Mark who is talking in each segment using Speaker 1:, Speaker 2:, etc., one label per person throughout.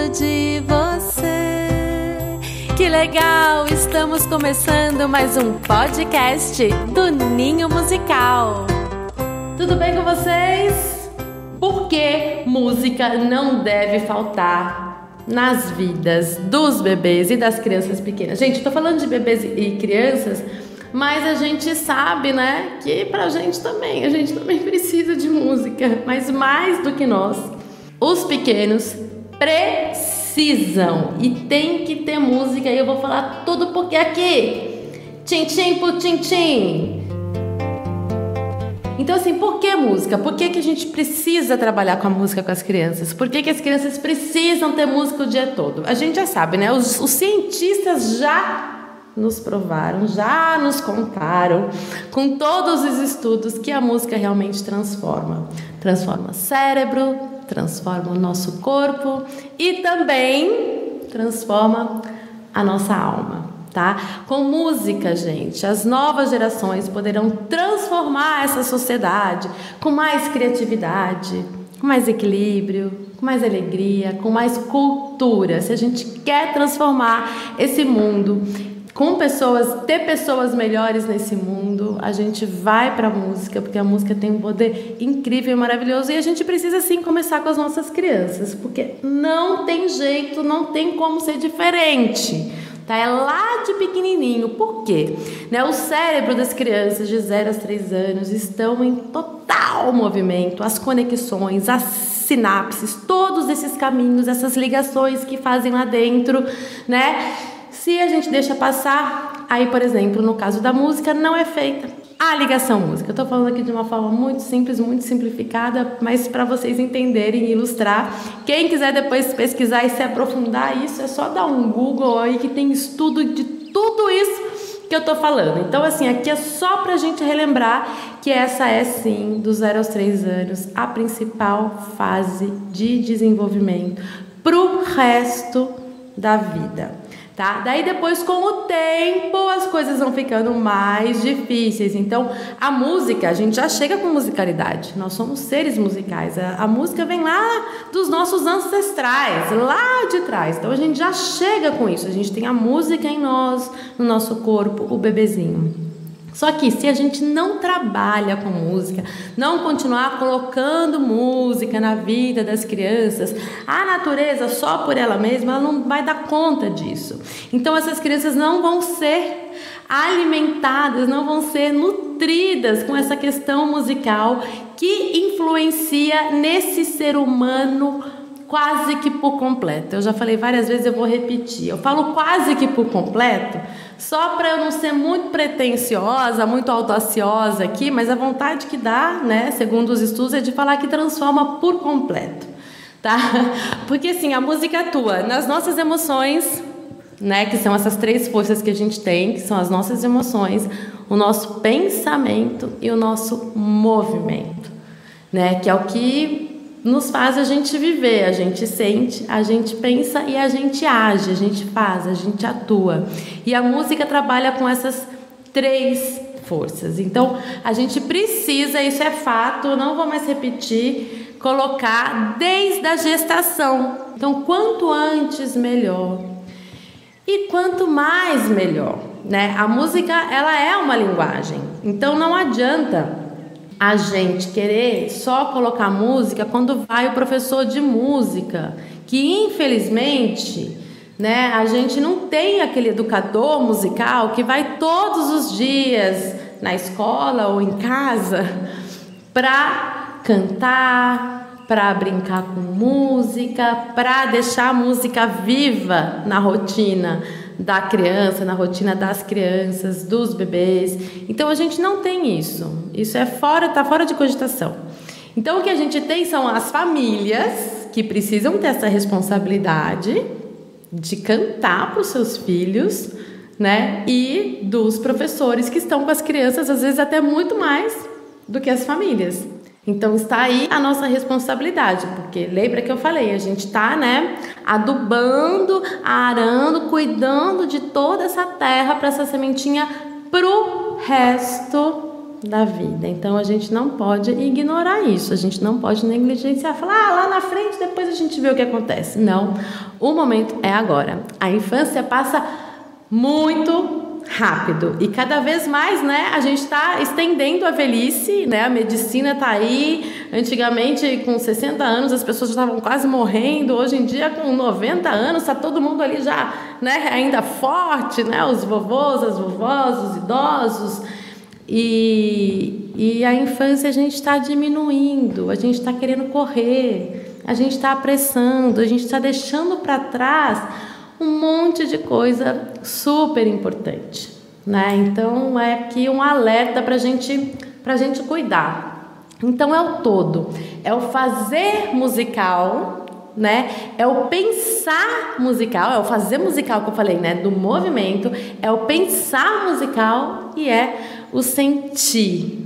Speaker 1: gosto de você. Que legal! Estamos começando mais um podcast do Ninho Musical. Tudo bem com vocês? Por que música não deve faltar nas vidas dos bebês e das crianças pequenas? Gente, estou falando de bebês e crianças mas a gente sabe, né, que pra gente também, a gente também precisa de música, mas mais do que nós, os pequenos precisam e tem que ter música e eu vou falar tudo porque aqui, tchim por tchim. Então assim, por que música? Por que, que a gente precisa trabalhar com a música com as crianças? Por que, que as crianças precisam ter música o dia todo? A gente já sabe, né? Os, os cientistas já nos provaram, já nos contaram, com todos os estudos, que a música realmente transforma. Transforma cérebro, transforma o nosso corpo e também transforma a nossa alma. Tá? Com música, gente, as novas gerações poderão transformar essa sociedade com mais criatividade, com mais equilíbrio, com mais alegria, com mais cultura. Se a gente quer transformar esse mundo com pessoas, ter pessoas melhores nesse mundo, a gente vai para a música, porque a música tem um poder incrível e maravilhoso e a gente precisa sim começar com as nossas crianças, porque não tem jeito, não tem como ser diferente. Tá? É lá de pequenininho. Por quê? Né? O cérebro das crianças de 0 a 3 anos estão em total movimento, as conexões, as sinapses, todos esses caminhos, essas ligações que fazem lá dentro, né? Se a gente deixa passar, aí, por exemplo, no caso da música, não é feita a ligação música. Eu estou falando aqui de uma forma muito simples, muito simplificada, mas para vocês entenderem e ilustrar. Quem quiser depois pesquisar e se aprofundar isso, é só dar um Google aí que tem estudo de tudo isso que eu estou falando. Então, assim, aqui é só para a gente relembrar que essa é sim, dos 0 aos 3 anos, a principal fase de desenvolvimento para o resto da vida tá? Daí depois com o tempo as coisas vão ficando mais difíceis. Então, a música, a gente já chega com musicalidade. Nós somos seres musicais. A, a música vem lá dos nossos ancestrais, lá de trás. Então a gente já chega com isso. A gente tem a música em nós, no nosso corpo, o bebezinho. Só que se a gente não trabalha com música, não continuar colocando música na vida das crianças, a natureza só por ela mesma ela não vai dar conta disso. Então essas crianças não vão ser alimentadas, não vão ser nutridas com essa questão musical que influencia nesse ser humano quase que por completo. Eu já falei várias vezes, eu vou repetir. Eu falo quase que por completo, só para eu não ser muito pretensiosa, muito audaciosa aqui, mas a vontade que dá, né, segundo os estudos, é de falar que transforma por completo, tá? Porque assim, a música atua nas nossas emoções, né, que são essas três forças que a gente tem, que são as nossas emoções, o nosso pensamento e o nosso movimento, né, que é o que nos faz a gente viver, a gente sente, a gente pensa e a gente age, a gente faz, a gente atua. E a música trabalha com essas três forças. Então, a gente precisa, isso é fato, não vou mais repetir, colocar desde a gestação. Então, quanto antes melhor. E quanto mais melhor, né? A música, ela é uma linguagem. Então não adianta a gente querer só colocar música quando vai o professor de música, que infelizmente, né, a gente não tem aquele educador musical que vai todos os dias na escola ou em casa para cantar, para brincar com música, para deixar a música viva na rotina da criança, na rotina das crianças, dos bebês. Então a gente não tem isso. Isso é fora, tá fora de cogitação. Então o que a gente tem são as famílias que precisam ter essa responsabilidade de cantar para os seus filhos, né? E dos professores que estão com as crianças, às vezes até muito mais do que as famílias. Então está aí a nossa responsabilidade, porque lembra que eu falei, a gente está, né, adubando, arando, cuidando de toda essa terra para essa sementinha pro resto da vida. Então a gente não pode ignorar isso, a gente não pode negligenciar, falar ah, lá na frente depois a gente vê o que acontece. Não, o momento é agora. A infância passa muito rápido e cada vez mais, né, a gente está estendendo a velhice, né, a medicina está aí. Antigamente, com 60 anos, as pessoas estavam quase morrendo. Hoje em dia, com 90 anos, está todo mundo ali já, né, ainda forte, né, os vovôs, as vovós, os idosos. E, e a infância a gente está diminuindo, a gente está querendo correr, a gente está apressando, a gente está deixando para trás um monte de coisa super importante, né? Então é aqui um alerta para gente, a gente cuidar. Então é o todo, é o fazer musical, né? É o pensar musical, é o fazer musical que eu falei, né? Do movimento, é o pensar musical e é o sentir.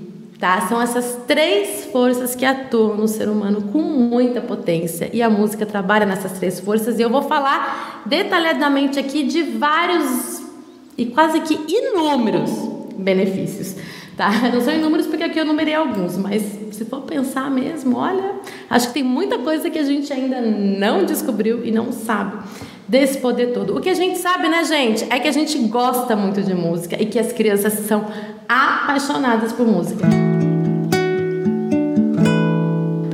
Speaker 1: Tá? São essas três forças que atuam no ser humano com muita potência e a música trabalha nessas três forças e eu vou falar detalhadamente aqui de vários e quase que inúmeros benefícios. Tá? Não são inúmeros porque aqui eu numerei alguns, mas se for pensar mesmo, olha, acho que tem muita coisa que a gente ainda não descobriu e não sabe desse poder todo. O que a gente sabe, né, gente, é que a gente gosta muito de música e que as crianças são apaixonadas por música.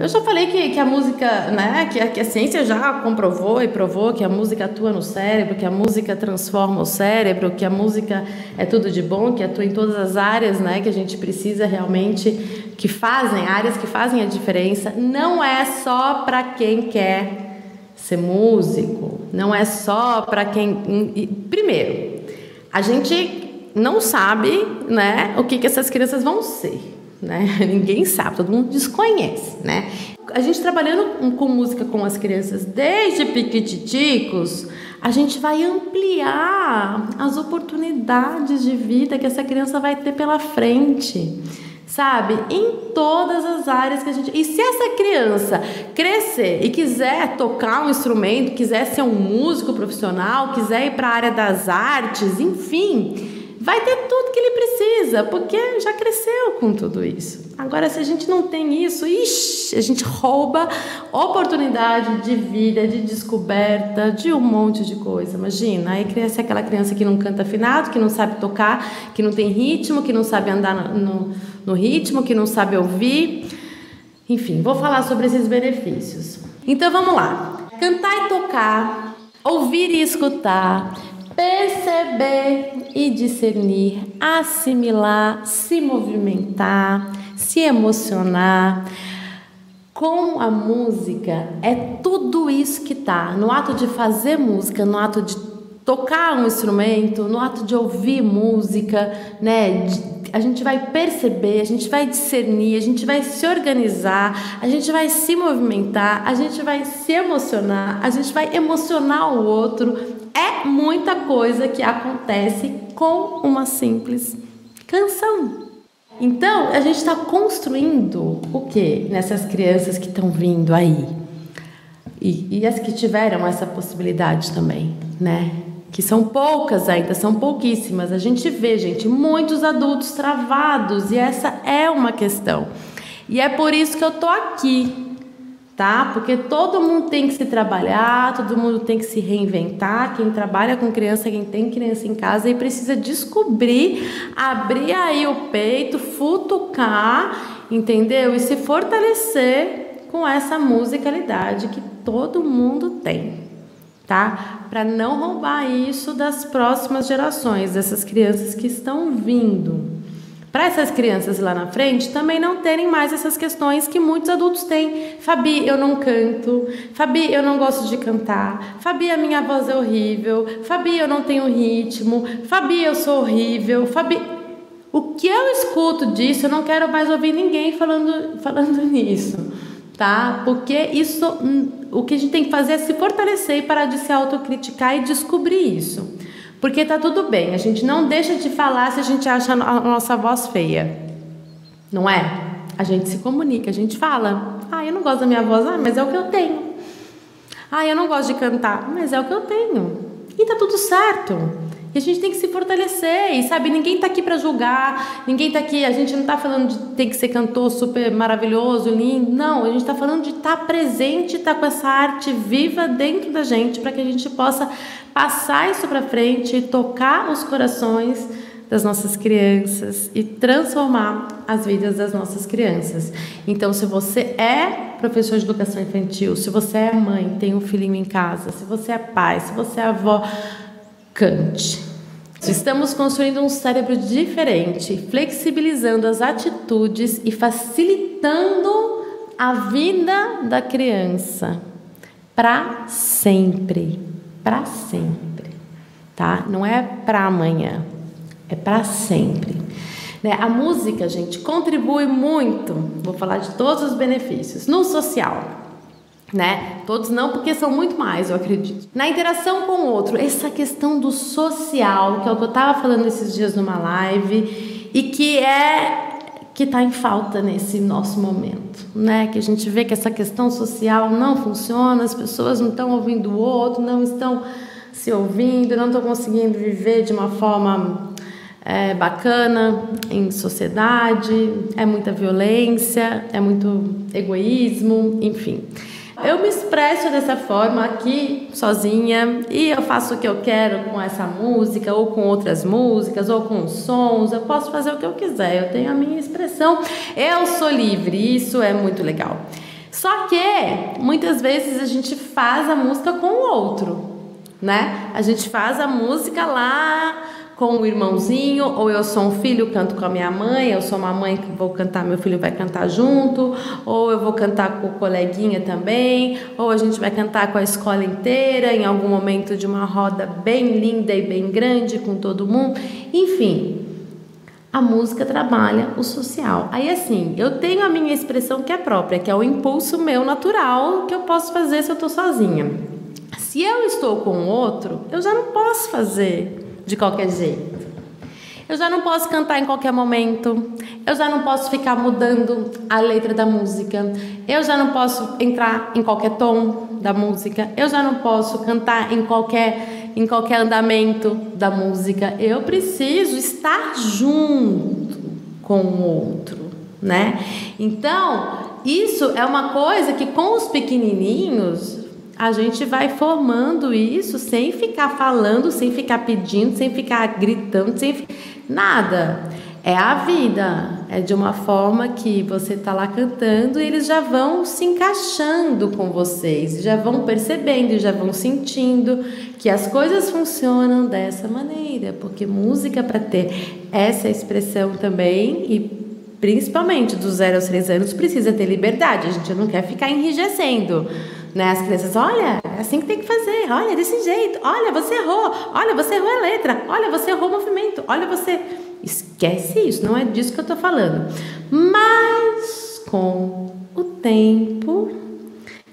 Speaker 1: Eu já falei que, que a música, né, que a, que a ciência já comprovou e provou que a música atua no cérebro, que a música transforma o cérebro, que a música é tudo de bom, que atua em todas as áreas, né, que a gente precisa realmente, que fazem, áreas que fazem a diferença. Não é só para quem quer ser músico, não é só para quem. Primeiro, a gente não sabe né, o que, que essas crianças vão ser. Né? Ninguém sabe, todo mundo desconhece. Né? A gente trabalhando com música com as crianças desde piquititicos, a gente vai ampliar as oportunidades de vida que essa criança vai ter pela frente sabe? Em todas as áreas que a gente. E se essa criança crescer e quiser tocar um instrumento, quiser ser um músico profissional, quiser ir para a área das artes, enfim, vai ter tudo que ele precisa, porque já cresceu com tudo isso. Agora, se a gente não tem isso, ixi, a gente rouba oportunidade de vida, de descoberta, de um monte de coisa. Imagina, aí cresce aquela criança que não canta afinado, que não sabe tocar, que não tem ritmo, que não sabe andar no, no ritmo, que não sabe ouvir. Enfim, vou falar sobre esses benefícios. Então vamos lá. Cantar e tocar, ouvir e escutar perceber e discernir, assimilar, se movimentar, se emocionar. Com a música é tudo isso que tá no ato de fazer música, no ato de tocar um instrumento, no ato de ouvir música, né? a gente vai perceber, a gente vai discernir, a gente vai se organizar, a gente vai se movimentar, a gente vai se emocionar, a gente vai emocionar o outro, muita coisa que acontece com uma simples canção. Então, a gente está construindo o que nessas crianças que estão vindo aí? E, e as que tiveram essa possibilidade também, né? Que são poucas ainda, são pouquíssimas. A gente vê, gente, muitos adultos travados, e essa é uma questão. E é por isso que eu tô aqui, tá? Porque todo mundo tem que se trabalhar, todo mundo tem que se reinventar. Quem trabalha com criança, quem tem criança em casa e precisa descobrir, abrir aí o peito, futucar, entendeu? E se fortalecer com essa musicalidade que todo mundo tem, tá? Para não roubar isso das próximas gerações, dessas crianças que estão vindo para essas crianças lá na frente também não terem mais essas questões que muitos adultos têm. Fabi, eu não canto. Fabi, eu não gosto de cantar. Fabi, a minha voz é horrível. Fabi, eu não tenho ritmo. Fabi, eu sou horrível. Fabi, o que eu escuto disso, eu não quero mais ouvir ninguém falando, falando nisso, tá? Porque isso, hum, o que a gente tem que fazer é se fortalecer e parar de se autocriticar e descobrir isso. Porque tá tudo bem, a gente não deixa de falar se a gente acha a nossa voz feia. Não é? A gente se comunica, a gente fala. Ah, eu não gosto da minha voz, ah, mas é o que eu tenho. Ah, eu não gosto de cantar, mas é o que eu tenho. E tá tudo certo. E a gente tem que se fortalecer. E sabe, ninguém está aqui para julgar, ninguém está aqui. A gente não está falando de ter que ser cantor super maravilhoso, lindo. Não, a gente está falando de estar tá presente, estar tá com essa arte viva dentro da gente, para que a gente possa passar isso para frente e tocar os corações das nossas crianças e transformar as vidas das nossas crianças. Então, se você é professor de educação infantil, se você é mãe, tem um filhinho em casa, se você é pai, se você é avó, Estamos construindo um cérebro diferente, flexibilizando as atitudes e facilitando a vida da criança para sempre, para sempre, tá? Não é para amanhã é para sempre. Né? A música, gente, contribui muito, vou falar de todos os benefícios, no social. Né? Todos não, porque são muito mais, eu acredito. Na interação com o outro, essa questão do social, que é o que eu estava falando esses dias numa live, e que é que está em falta nesse nosso momento, né? Que a gente vê que essa questão social não funciona, as pessoas não estão ouvindo o outro, não estão se ouvindo, não estão conseguindo viver de uma forma é bacana em sociedade, é muita violência, é muito egoísmo, enfim. Eu me expresso dessa forma aqui sozinha e eu faço o que eu quero com essa música ou com outras músicas ou com sons. Eu posso fazer o que eu quiser, eu tenho a minha expressão. Eu sou livre, isso é muito legal. Só que muitas vezes a gente faz a música com o outro, né? A gente faz a música lá com o irmãozinho, ou eu sou um filho, canto com a minha mãe, eu sou uma mãe que vou cantar, meu filho vai cantar junto, ou eu vou cantar com o coleguinha também, ou a gente vai cantar com a escola inteira em algum momento de uma roda bem linda e bem grande com todo mundo. Enfim, a música trabalha o social. Aí assim, eu tenho a minha expressão que é própria, que é o impulso meu natural que eu posso fazer se eu estou sozinha. Se eu estou com outro, eu já não posso fazer de qualquer jeito. Eu já não posso cantar em qualquer momento. Eu já não posso ficar mudando a letra da música. Eu já não posso entrar em qualquer tom da música. Eu já não posso cantar em qualquer em qualquer andamento da música. Eu preciso estar junto com o outro, né? Então, isso é uma coisa que com os pequenininhos a gente vai formando isso sem ficar falando, sem ficar pedindo, sem ficar gritando, sem nada. É a vida, é de uma forma que você está lá cantando e eles já vão se encaixando com vocês, já vão percebendo, já vão sentindo que as coisas funcionam dessa maneira, porque música para ter essa expressão também e principalmente dos zero aos três anos precisa ter liberdade, a gente não quer ficar enrijecendo né? As crianças, olha, é assim que tem que fazer, olha, desse jeito, olha, você errou, olha, você errou a letra, olha, você errou o movimento, olha, você. Esquece isso, não é disso que eu estou falando. Mas com o tempo,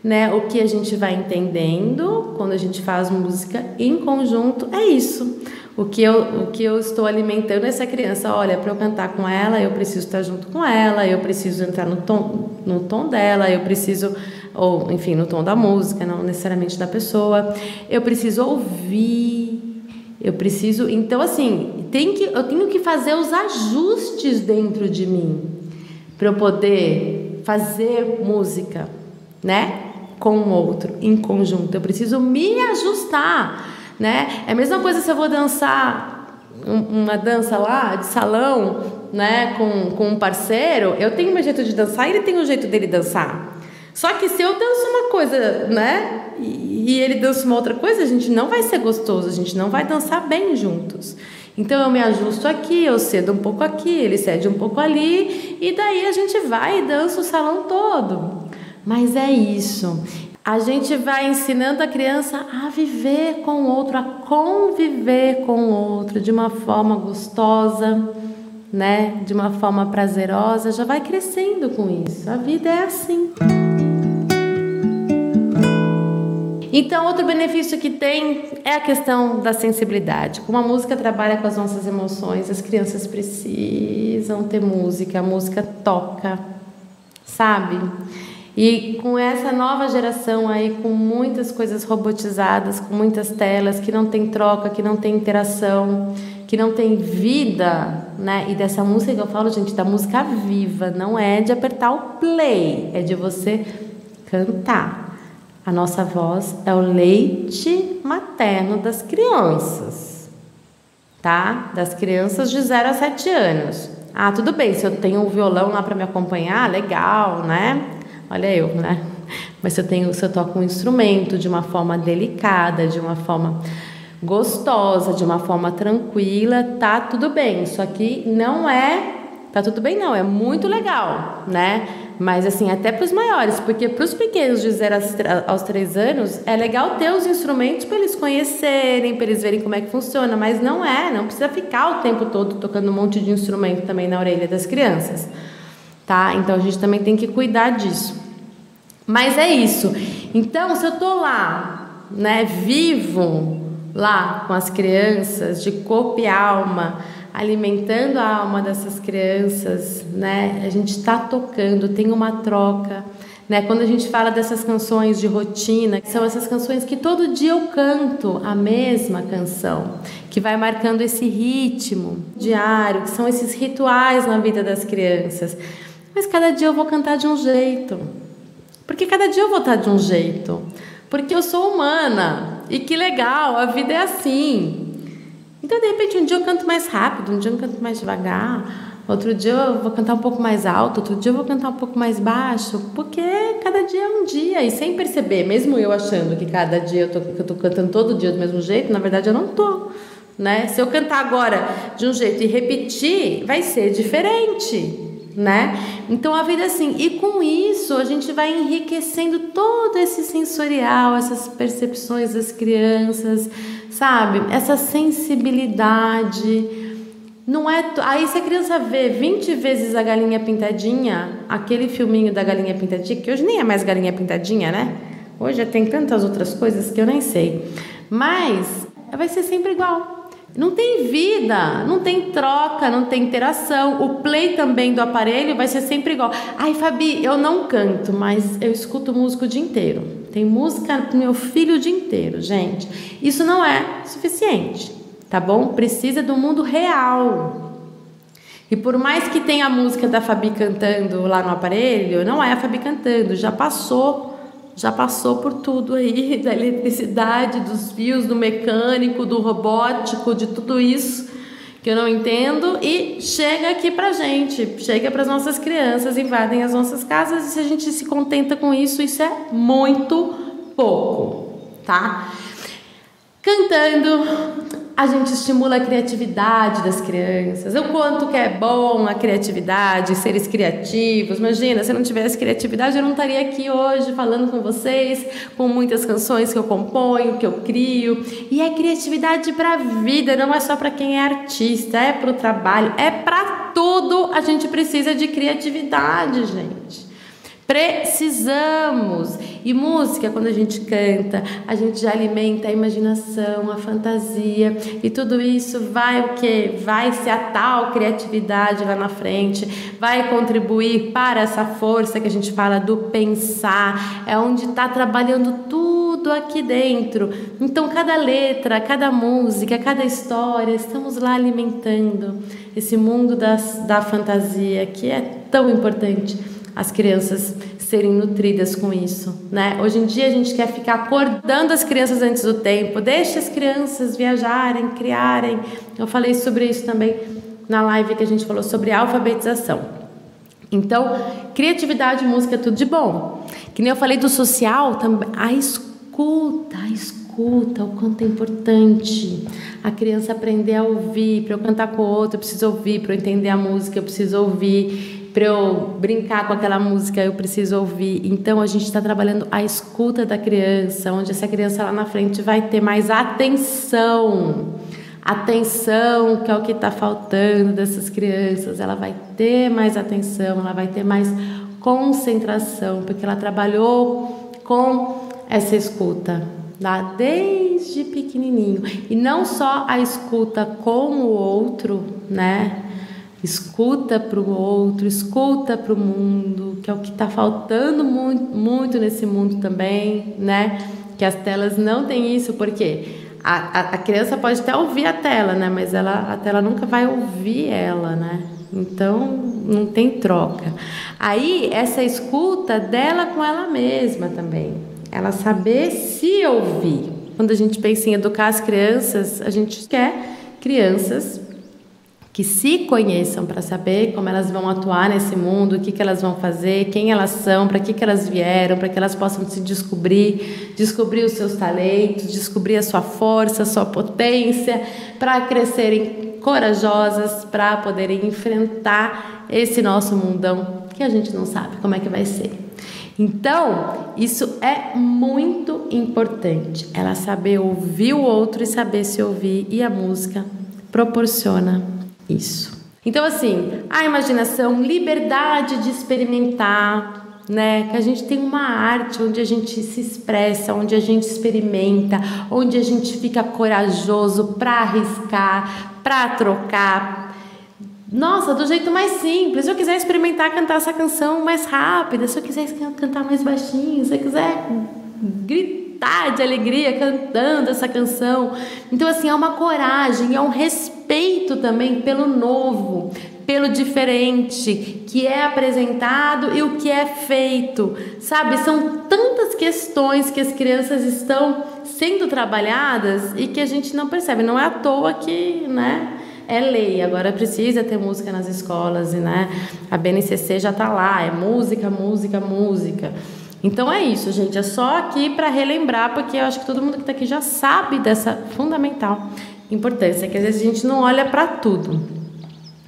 Speaker 1: né, o que a gente vai entendendo quando a gente faz música em conjunto é isso. O que eu, o que eu estou alimentando essa criança, olha, para eu cantar com ela, eu preciso estar junto com ela, eu preciso entrar no tom, no tom dela, eu preciso ou enfim, no tom da música, não necessariamente da pessoa. Eu preciso ouvir, eu preciso, então assim, tem que, eu tenho que fazer os ajustes dentro de mim para eu poder fazer música, né? Com o outro, em conjunto. Eu preciso me ajustar, né? É a mesma coisa se eu vou dançar uma dança lá de salão, né, com, com um parceiro, eu tenho meu jeito de dançar e ele tem o jeito dele dançar. Só que se eu danço uma coisa, né? E, ele dança uma outra coisa, a gente não vai ser gostoso, a gente não vai dançar bem juntos. Então eu me ajusto aqui, eu cedo um pouco aqui, ele cede um pouco ali, e daí a gente vai e dança o salão todo. Mas é isso. A gente vai ensinando a criança a viver com o outro, a conviver com o outro de uma forma gostosa, né? De uma forma prazerosa, já vai crescendo com isso. A vida é assim. Então, outro benefício que tem é a questão da sensibilidade. Como a música trabalha com as nossas emoções, as crianças precisam ter música, a música toca, sabe? E com essa nova geração aí, com muitas coisas robotizadas, com muitas telas, que não tem troca, que não tem interação, que não tem vida, né? E dessa música que eu falo, gente, da música viva, não é de apertar o play, é de você cantar. A nossa voz é o leite materno das crianças, tá? Das crianças de 0 a 7 anos. Ah, tudo bem, se eu tenho um violão lá para me acompanhar, legal, né? Olha eu, né? Mas se eu tenho, se eu toco um instrumento de uma forma delicada, de uma forma gostosa, de uma forma tranquila, tá tudo bem. Isso aqui não é, tá tudo bem não, é muito legal, né? Mas assim, até para os maiores, porque para os pequenos de 0 aos 3 anos, é legal ter os instrumentos para eles conhecerem, para eles verem como é que funciona, mas não é, não precisa ficar o tempo todo tocando um monte de instrumento também na orelha das crianças tá? Então a gente também tem que cuidar disso. Mas é isso. Então, se eu tô lá, né, vivo lá com as crianças, de corpo e alma, alimentando a alma dessas crianças, né? A gente está tocando, tem uma troca, né? Quando a gente fala dessas canções de rotina, são essas canções que todo dia eu canto a mesma canção, que vai marcando esse ritmo diário, que são esses rituais na vida das crianças. Mas cada dia eu vou cantar de um jeito. Porque cada dia eu vou estar de um jeito. Porque eu sou humana. E que legal, a vida é assim. Então, de repente, um dia eu canto mais rápido, um dia eu canto mais devagar, outro dia eu vou cantar um pouco mais alto, outro dia eu vou cantar um pouco mais baixo, porque cada dia é um dia. E sem perceber, mesmo eu achando que cada dia eu tô, que eu tô cantando todo dia do mesmo jeito, na verdade eu não tô. Né? Se eu cantar agora de um jeito e repetir, vai ser diferente né? Então a vida é assim, e com isso a gente vai enriquecendo todo esse sensorial, essas percepções das crianças, sabe? Essa sensibilidade. Não é. Aí se a criança vê 20 vezes a galinha pintadinha, aquele filminho da galinha pintadinha, que hoje nem é mais galinha pintadinha, né? Hoje tem tantas outras coisas que eu nem sei. Mas vai ser sempre igual. Não tem vida, não tem troca, não tem interação. O play também do aparelho vai ser sempre igual. Ai, Fabi, eu não canto, mas eu escuto música o dia inteiro. Tem música pro meu filho o dia inteiro, gente. Isso não é suficiente, tá bom? Precisa do mundo real. E por mais que tenha a música da Fabi cantando lá no aparelho, não é a Fabi cantando, já passou já passou por tudo aí, da eletricidade, dos fios, do mecânico, do robótico, de tudo isso que eu não entendo e chega aqui pra gente, chega para as nossas crianças, invadem as nossas casas e se a gente se contenta com isso, isso é muito pouco, tá? Cantando, a gente estimula a criatividade das crianças. O quanto que é bom a criatividade, seres criativos. Imagina, se eu não tivesse criatividade, eu não estaria aqui hoje falando com vocês, com muitas canções que eu componho, que eu crio. E é criatividade para a vida, não é só para quem é artista, é para o trabalho, é para tudo. A gente precisa de criatividade, gente. Precisamos. E música, quando a gente canta, a gente já alimenta a imaginação, a fantasia, e tudo isso vai o que? Vai ser a tal criatividade lá na frente, vai contribuir para essa força que a gente fala do pensar, é onde está trabalhando tudo aqui dentro. Então, cada letra, cada música, cada história, estamos lá alimentando esse mundo das, da fantasia que é tão importante as crianças serem nutridas com isso, né? Hoje em dia a gente quer ficar acordando as crianças antes do tempo, deixa as crianças viajarem, criarem. Eu falei sobre isso também na live que a gente falou sobre alfabetização. Então, criatividade, música, é tudo de bom. Que nem eu falei do social, também a escuta, a escuta, o quanto é importante a criança aprender a ouvir. Para eu cantar com o outro, eu preciso ouvir. Para eu entender a música, eu preciso ouvir para eu brincar com aquela música, eu preciso ouvir. Então, a gente está trabalhando a escuta da criança, onde essa criança lá na frente vai ter mais atenção. Atenção, que é o que está faltando dessas crianças. Ela vai ter mais atenção, ela vai ter mais concentração, porque ela trabalhou com essa escuta lá desde pequenininho. E não só a escuta com o outro, né? Escuta para o outro, escuta para o mundo, que é o que está faltando muito, muito nesse mundo também, né? Que as telas não têm isso, porque a, a, a, criança pode até ouvir a tela, né? Mas ela, a tela nunca vai ouvir ela, né? Então não tem troca. Aí essa escuta dela com ela mesma também. Ela saber se ouvir. Quando a gente pensa em educar as crianças, a gente quer crianças que se conheçam para saber como elas vão atuar nesse mundo, o que, que elas vão fazer, quem elas são, para que, que elas vieram, para que elas possam se descobrir, descobrir os seus talentos, descobrir a sua força, a sua potência, para crescerem corajosas, para poderem enfrentar esse nosso mundão que a gente não sabe como é que vai ser. Então, isso é muito importante. Ela saber ouvir o outro e saber se ouvir, e a música proporciona isso. Então, assim, a imaginação, liberdade de experimentar, né? Que a gente tem uma arte onde a gente se expressa, onde a gente experimenta, onde a gente fica corajoso para arriscar, para trocar. Nossa, do jeito mais simples. Se eu quiser experimentar cantar essa canção mais rápida, se eu quiser cantar mais baixinho, se eu quiser gritar gritar de alegria cantando essa canção. Então, assim, é uma coragem, é um respeito também pelo novo, pelo diferente que é apresentado e o que é feito, sabe? São tantas questões que as crianças estão sendo trabalhadas e que a gente não percebe. Não é à toa que, né? é lei, agora precisa ter música nas escolas, e né? A BNCC já está lá, é música, música, música. Então é isso, gente. É só aqui para relembrar, porque eu acho que todo mundo que está aqui já sabe dessa fundamental importância, que às vezes a gente não olha para tudo,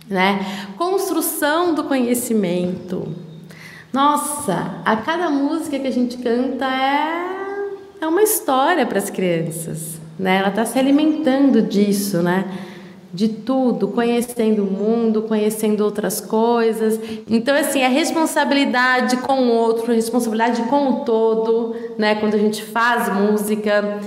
Speaker 1: né? Construção do conhecimento. Nossa, a cada música que a gente canta é é uma história para as crianças, né? Ela está se alimentando disso, né? De tudo, conhecendo o mundo, conhecendo outras coisas. Então, assim, a responsabilidade com o outro, a responsabilidade com o todo, né? Quando a gente faz música.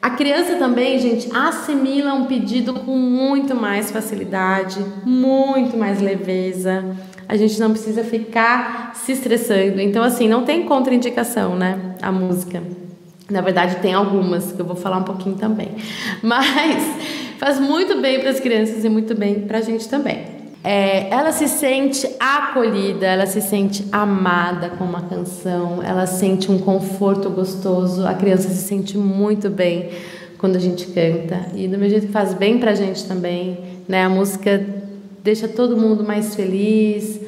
Speaker 1: A criança também, gente, assimila um pedido com muito mais facilidade, muito mais leveza. A gente não precisa ficar se estressando. Então, assim, não tem contraindicação, né? A música. Na verdade, tem algumas que eu vou falar um pouquinho também. Mas faz muito bem para as crianças e muito bem para a gente também. É, ela se sente acolhida, ela se sente amada com uma canção, ela sente um conforto gostoso, a criança se sente muito bem quando a gente canta e do mesmo jeito faz bem para a gente também, né? A música deixa todo mundo mais feliz,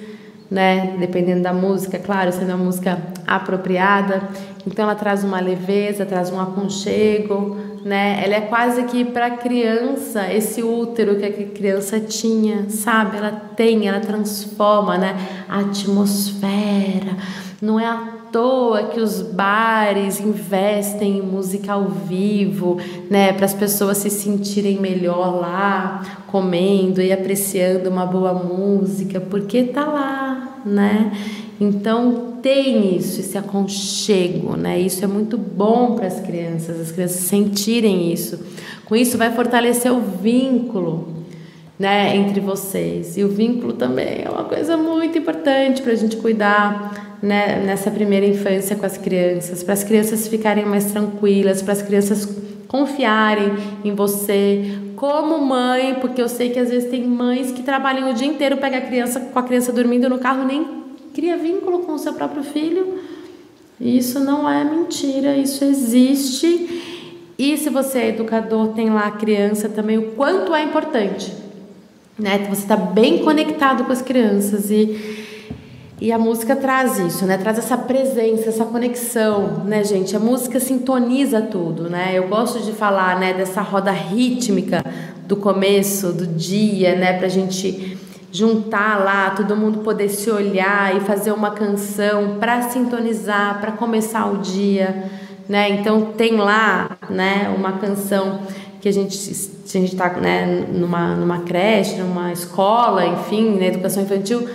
Speaker 1: né? Dependendo da música, claro, sendo uma música apropriada. Então ela traz uma leveza, traz um aconchego, né? Ela é quase que para a criança esse útero que a criança tinha, sabe? Ela tem, ela transforma, né? A atmosfera. Não é à toa que os bares investem em música ao vivo, né? Para as pessoas se sentirem melhor lá, comendo e apreciando uma boa música, porque tá lá, né? Então tem isso, esse aconchego, né? Isso é muito bom para as crianças, as crianças sentirem isso. Com isso vai fortalecer o vínculo, né, entre vocês. E o vínculo também é uma coisa muito importante para a gente cuidar, né, nessa primeira infância com as crianças, para as crianças ficarem mais tranquilas, para as crianças confiarem em você como mãe, porque eu sei que às vezes tem mães que trabalham o dia inteiro, pega a criança com a criança dormindo no carro, nem cria vínculo com o seu próprio filho. Isso não é mentira, isso existe. E se você é educador, tem lá a criança também, o quanto é importante. Né? Você está bem conectado com as crianças e, e a música traz isso, né? Traz essa presença, essa conexão, né, gente? A música sintoniza tudo, né? Eu gosto de falar, né, dessa roda rítmica do começo do dia, né, pra gente juntar lá, todo mundo poder se olhar e fazer uma canção para sintonizar, para começar o dia, né? Então tem lá, né, uma canção que a gente a gente está né, numa numa creche, numa escola, enfim, na educação infantil,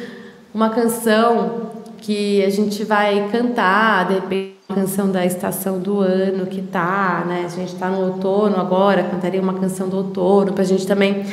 Speaker 1: uma canção que a gente vai cantar, de repente uma canção da estação do ano que tá, né? A gente está no outono agora, cantaria uma canção do outono para a gente também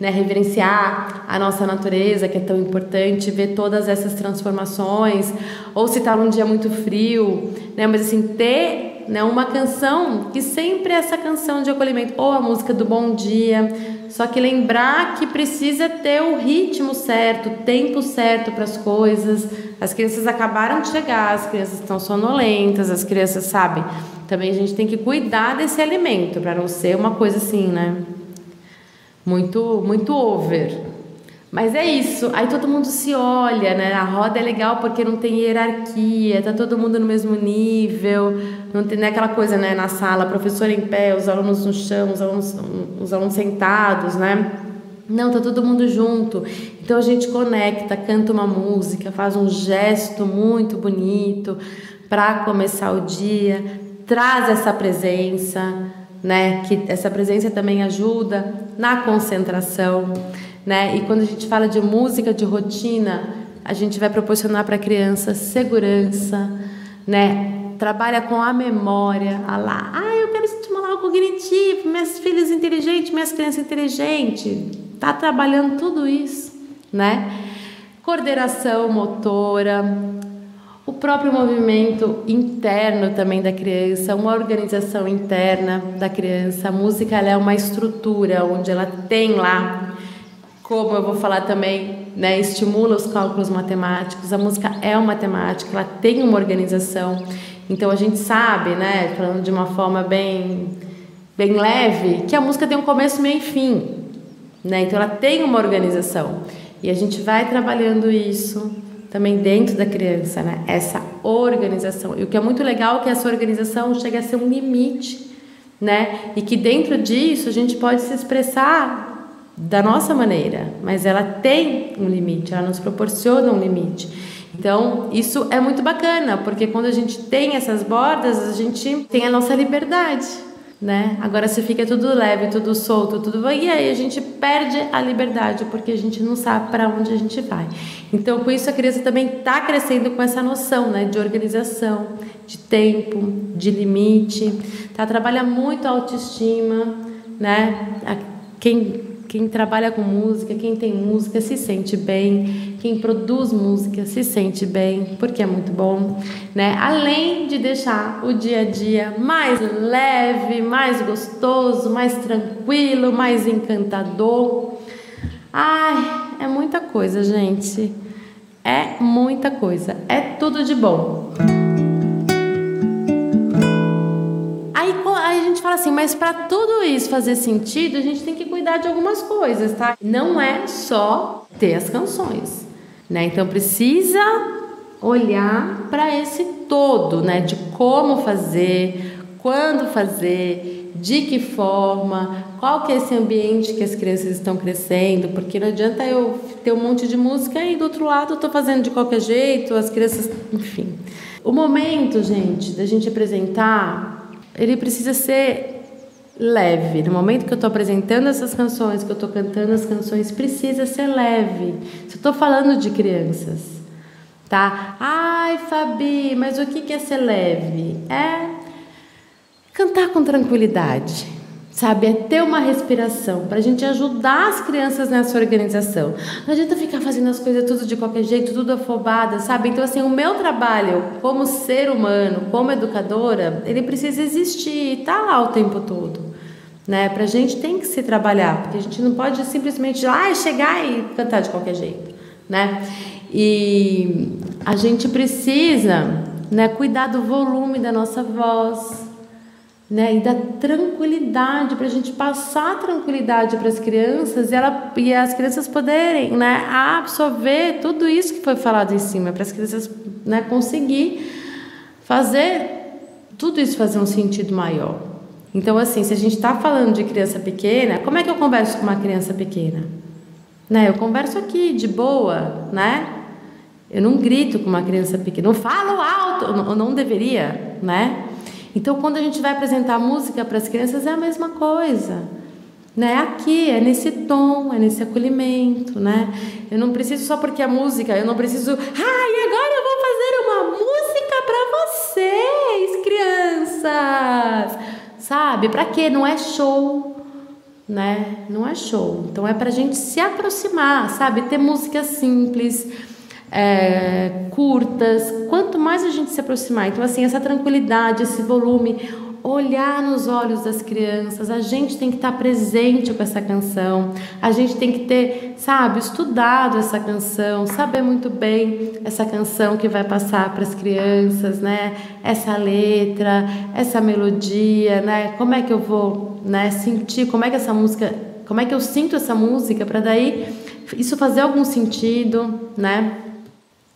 Speaker 1: né, reverenciar a nossa natureza, que é tão importante, ver todas essas transformações, ou se está num dia muito frio, né, mas assim, ter né, uma canção que sempre é essa canção de acolhimento, ou a música do bom dia, só que lembrar que precisa ter o ritmo certo, o tempo certo para as coisas. As crianças acabaram de chegar, as crianças estão sonolentas, as crianças, sabe? Também a gente tem que cuidar desse alimento para não ser uma coisa assim, né? Muito, muito over. Mas é isso, aí todo mundo se olha, né? A roda é legal porque não tem hierarquia, tá todo mundo no mesmo nível, não tem né, aquela coisa, né, na sala, professor em pé, os alunos no chão, os alunos, os alunos sentados, né? Não, tá todo mundo junto. Então a gente conecta, canta uma música, faz um gesto muito bonito para começar o dia, traz essa presença, né? Que essa presença também ajuda na concentração né? E quando a gente fala de música de rotina, a gente vai proporcionar para a criança segurança, né? Trabalha com a memória, a lá, ah, eu quero estimular o cognitivo, minhas filhas inteligentes, minhas crianças inteligentes, tá trabalhando tudo isso, né? Coordenação motora, o próprio movimento interno também da criança, uma organização interna da criança. A música é uma estrutura onde ela tem lá como eu vou falar também, né, estimula os cálculos matemáticos. A música é uma matemática, ela tem uma organização. Então a gente sabe, né, falando de uma forma bem bem leve, que a música tem um começo, meio e fim, né? Então ela tem uma organização. E a gente vai trabalhando isso também dentro da criança, né? Essa organização. E o que é muito legal é que essa organização chega a ser um limite, né? E que dentro disso a gente pode se expressar da nossa maneira, mas ela tem um limite, ela nos proporciona um limite. Então, isso é muito bacana, porque quando a gente tem essas bordas, a gente tem a nossa liberdade, né? Agora se fica tudo leve, tudo solto, tudo vai, e aí a gente perde a liberdade, porque a gente não sabe para onde a gente vai. Então, com isso a criança também está crescendo com essa noção, né, de organização, de tempo, de limite, tá trabalha muito a autoestima, né? Quem quem trabalha com música, quem tem música se sente bem, quem produz música se sente bem, porque é muito bom, né? Além de deixar o dia a dia mais leve, mais gostoso, mais tranquilo, mais encantador. Ai, é muita coisa, gente. É muita coisa. É tudo de bom. Gente fala assim, mas para tudo isso fazer sentido, a gente tem que cuidar de algumas coisas, tá? Não é só ter as canções, né? Então precisa olhar para esse todo, né? De como fazer, quando fazer, de que forma, qual que é esse ambiente que as crianças estão crescendo, porque não adianta eu ter um monte de música e do outro lado eu tô fazendo de qualquer jeito, as crianças, enfim. O momento, gente, da gente apresentar ele precisa ser leve. No momento que eu estou apresentando essas canções, que eu estou cantando as canções, precisa ser leve. Se eu estou falando de crianças, tá? Ai, Fabi, mas o que é ser leve? É cantar com tranquilidade sabe? É ter uma respiração para a gente ajudar as crianças nessa organização. Não adianta ficar fazendo as coisas tudo de qualquer jeito, tudo afobada, sabe? Então, assim, o meu trabalho como ser humano, como educadora, ele precisa existir, tá lá o tempo todo. Né? Pra gente tem que se trabalhar, porque a gente não pode simplesmente ah, chegar e cantar de qualquer jeito, né? E a gente precisa, né, cuidar do volume da nossa voz, né? E da tranquilidade para a gente passar tranquilidade para as crianças e, ela, e as crianças poderem, né, absorver tudo isso que foi falado em cima, para as crianças, né, conseguir fazer tudo isso fazer um sentido maior. Então, assim, se a gente está falando de criança pequena, como é que eu converso com uma criança pequena? Né? Eu converso aqui, de boa, né? Eu não grito com uma criança pequena, não falo alto, eu não deveria, né? Então, quando a gente vai apresentar música para as crianças, é a mesma coisa. Né? Aqui, é nesse tom, é nesse acolhimento, né? Eu não preciso só porque a música, eu não preciso, ah, e agora eu vou fazer uma música para vocês, crianças. Sabe? Para quê? Não é show. né? Não é show. Então é pra gente se aproximar, sabe? Ter músicas simples, é, curtas. Quanto mais a gente se aproximar, então assim, essa tranquilidade, esse volume, olhar nos olhos das crianças, a gente tem que estar presente com essa canção, a gente tem que ter, sabe, estudado essa canção, saber muito bem essa canção que vai passar para as crianças, né? Essa letra, essa melodia, né? Como é que eu vou, né, sentir, como é que essa música, como é que eu sinto essa música para daí isso fazer algum sentido, né?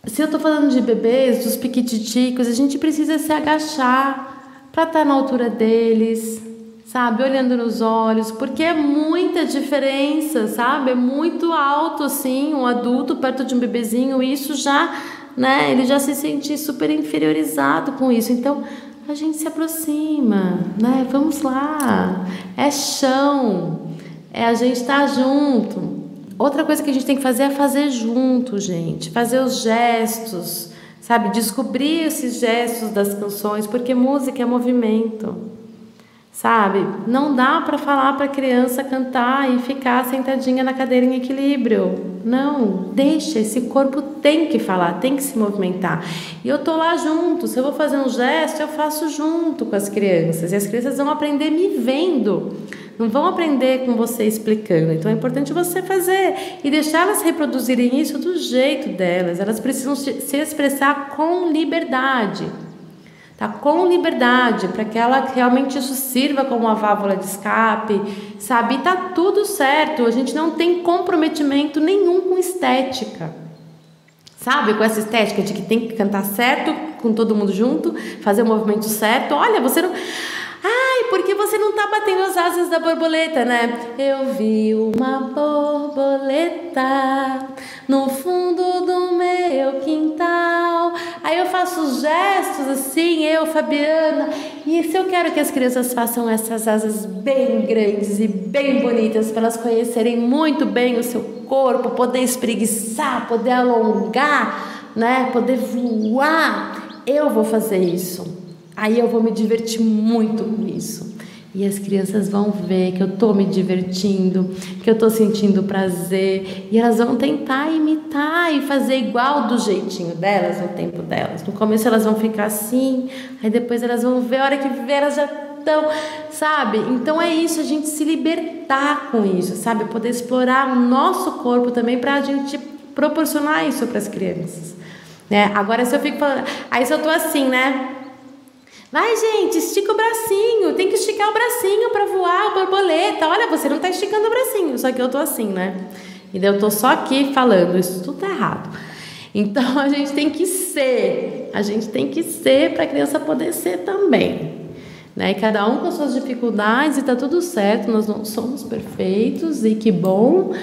Speaker 1: Se eu estou falando de bebês, dos piquititicos, a gente precisa se agachar para estar tá na altura deles, sabe? Olhando nos olhos, porque é muita diferença, sabe? É muito alto assim, um adulto perto de um bebezinho, e isso já, né? Ele já se sente super inferiorizado com isso. Então, a gente se aproxima, né? Vamos lá. É chão. É a gente estar tá junto. Outra coisa que a gente tem que fazer é fazer junto, gente. Fazer os gestos sabe? Descobrir esses gestos das canções, porque música é movimento, sabe? Não dá para falar para criança cantar e ficar sentadinha na cadeira em equilíbrio. Não, deixa, esse corpo tem que falar, tem que se movimentar. E eu tô lá junto, se eu vou fazer um gesto, eu faço junto com as crianças. E as crianças vão aprender me vendo não vão aprender com você explicando. Então é importante você fazer e deixar elas reproduzirem isso do jeito delas. Elas precisam se expressar com liberdade. Tá com liberdade para que ela realmente isso sirva como uma válvula de escape, sabe? E tá tudo certo. A gente não tem comprometimento nenhum com estética. Sabe, com essa estética de que tem que cantar certo, com todo mundo junto, fazer o movimento certo. Olha, você não porque você não tá batendo as asas da borboleta, né? Eu vi uma borboleta no fundo do meu quintal. Aí eu faço os gestos assim, eu, Fabiana. E se eu quero que as crianças façam essas asas bem grandes e bem bonitas, para elas conhecerem muito bem o seu corpo, poder espreguiçar, poder alongar, né? Poder voar, eu vou fazer isso. Aí eu vou me divertir muito com isso. E as crianças vão ver que eu estou me divertindo, que eu estou sentindo prazer, e elas vão tentar imitar e fazer igual do jeitinho delas, no tempo delas. No começo elas vão ficar assim, aí depois elas vão ver, a hora que ver elas já estão, sabe? Então é isso, a gente se libertar com isso, sabe? Poder explorar o nosso corpo também para a gente proporcionar isso para as crianças. Né? Agora se eu fico falando, aí se eu estou assim, né? Vai, gente, estica o bracinho. Tem que esticar o bracinho para voar borboleta. Olha, você não está esticando o bracinho, só que eu tô assim, né? E eu tô só aqui falando, isso tudo tá errado. Então a gente tem que ser, a gente tem que ser para a criança poder ser também. Né? Cada um com as suas dificuldades e tá tudo certo, nós não somos perfeitos e que bom.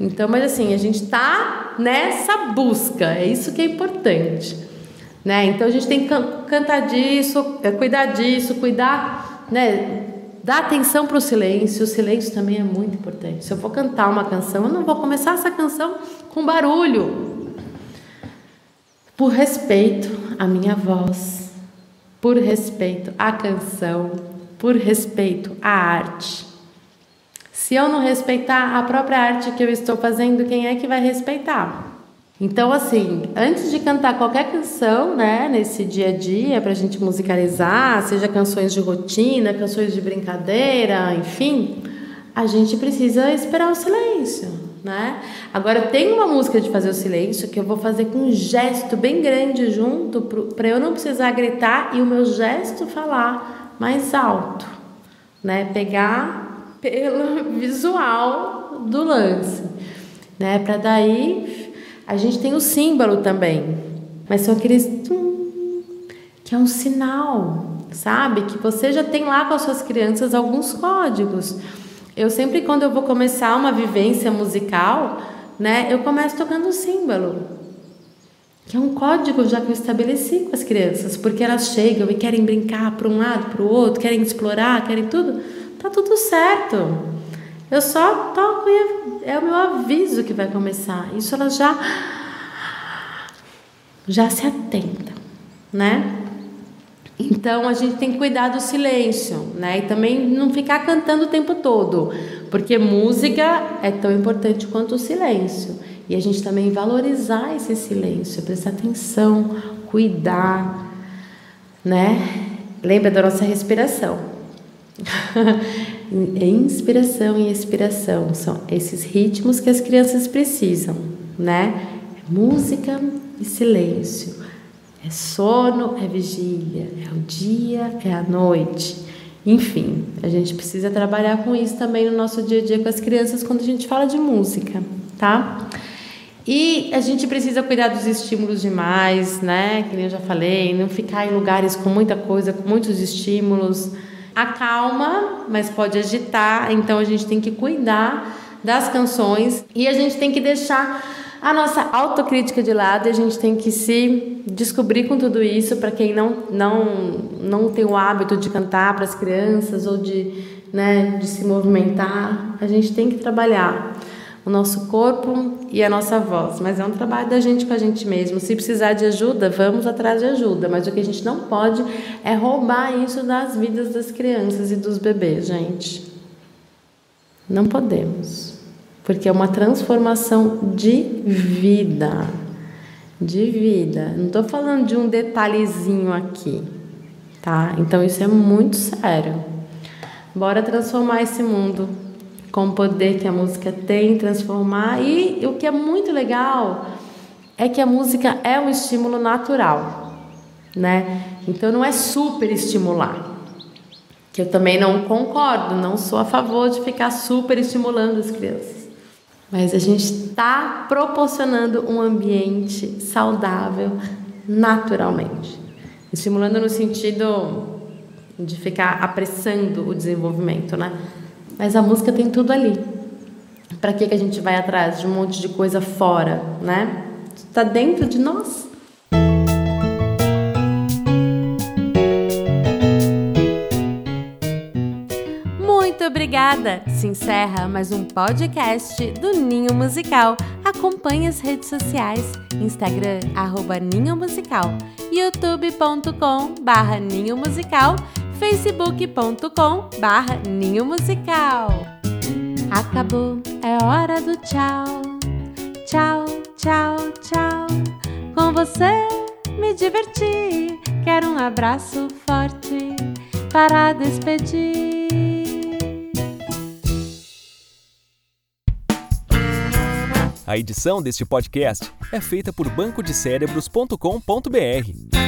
Speaker 1: Então, mas assim, a gente tá nessa busca, é isso que é importante. Né? Então a gente tem que cantar disso, é, cuidar disso, cuidar, né? dar atenção para o silêncio. O silêncio também é muito importante. Se eu vou cantar uma canção, eu não vou começar essa canção com barulho. Por respeito à minha voz, por respeito à canção, por respeito à arte. Se eu não respeitar a própria arte que eu estou fazendo, quem é que vai respeitar? Então, assim, antes de cantar qualquer canção, né, nesse dia a dia, para a gente musicalizar, seja canções de rotina, canções de brincadeira, enfim, a gente precisa esperar o silêncio, né? Agora, tem uma música de fazer o silêncio que eu vou fazer com um gesto bem grande junto, para eu não precisar gritar e o meu gesto falar mais alto, né? Pegar pelo visual do lance, né? Para daí a gente tem o símbolo também, mas são aqueles que é um sinal, sabe? Que você já tem lá com as suas crianças alguns códigos. Eu sempre quando eu vou começar uma vivência musical, né, eu começo tocando o símbolo. Que é um código já que eu estabeleci com as crianças, porque elas chegam e querem brincar para um lado, para o outro, querem explorar, querem tudo. Tá tudo certo. Eu só toco e é o meu aviso que vai começar. Isso ela já já se atenta, né? Então a gente tem que cuidar do silêncio, né? E também não ficar cantando o tempo todo, porque música é tão importante quanto o silêncio. E a gente também valorizar esse silêncio, prestar atenção, cuidar, né? Lembra da nossa respiração. Inspiração e expiração são esses ritmos que as crianças precisam, né? Música e silêncio. É sono, é vigília, é o dia, é a noite. Enfim, a gente precisa trabalhar com isso também no nosso dia a dia com as crianças quando a gente fala de música, tá? E a gente precisa cuidar dos estímulos demais, né? Que nem eu já falei, não ficar em lugares com muita coisa, com muitos estímulos. Acalma, mas pode agitar, então a gente tem que cuidar das canções e a gente tem que deixar a nossa autocrítica de lado, a gente tem que se descobrir com tudo isso para quem não, não, não tem o hábito de cantar para as crianças ou de, né, de se movimentar. A gente tem que trabalhar o nosso corpo e a nossa voz, mas é um trabalho da gente com a gente mesmo. Se precisar de ajuda, vamos atrás de ajuda, mas o que a gente não pode é roubar isso das vidas das crianças e dos bebês, gente. Não podemos porque é uma transformação de vida. De vida. Não estou falando de um detalhezinho aqui, tá? Então isso é muito sério. Bora transformar esse mundo com o poder que a música tem, transformar. E o que é muito legal é que a música é um estímulo natural, né? Então não é super estimular. Que eu também não concordo, não sou a favor de ficar super estimulando as crianças. Mas a gente está proporcionando um ambiente saudável naturalmente. Estimulando no sentido de ficar apressando o desenvolvimento, né? Mas a música tem tudo ali. Para que, que a gente vai atrás de um monte de coisa fora, né? Está dentro de nós. obrigada! Se encerra mais um podcast do Ninho Musical. Acompanhe as redes sociais, Instagram, arroba Ninho Musical, youtube.com barra Ninho Musical, facebook.com barra Ninho Musical. Acabou, é hora do tchau. Tchau, tchau, tchau. Com você me diverti. Quero um abraço forte para despedir.
Speaker 2: A edição deste podcast é feita por bancodecerebros.com.br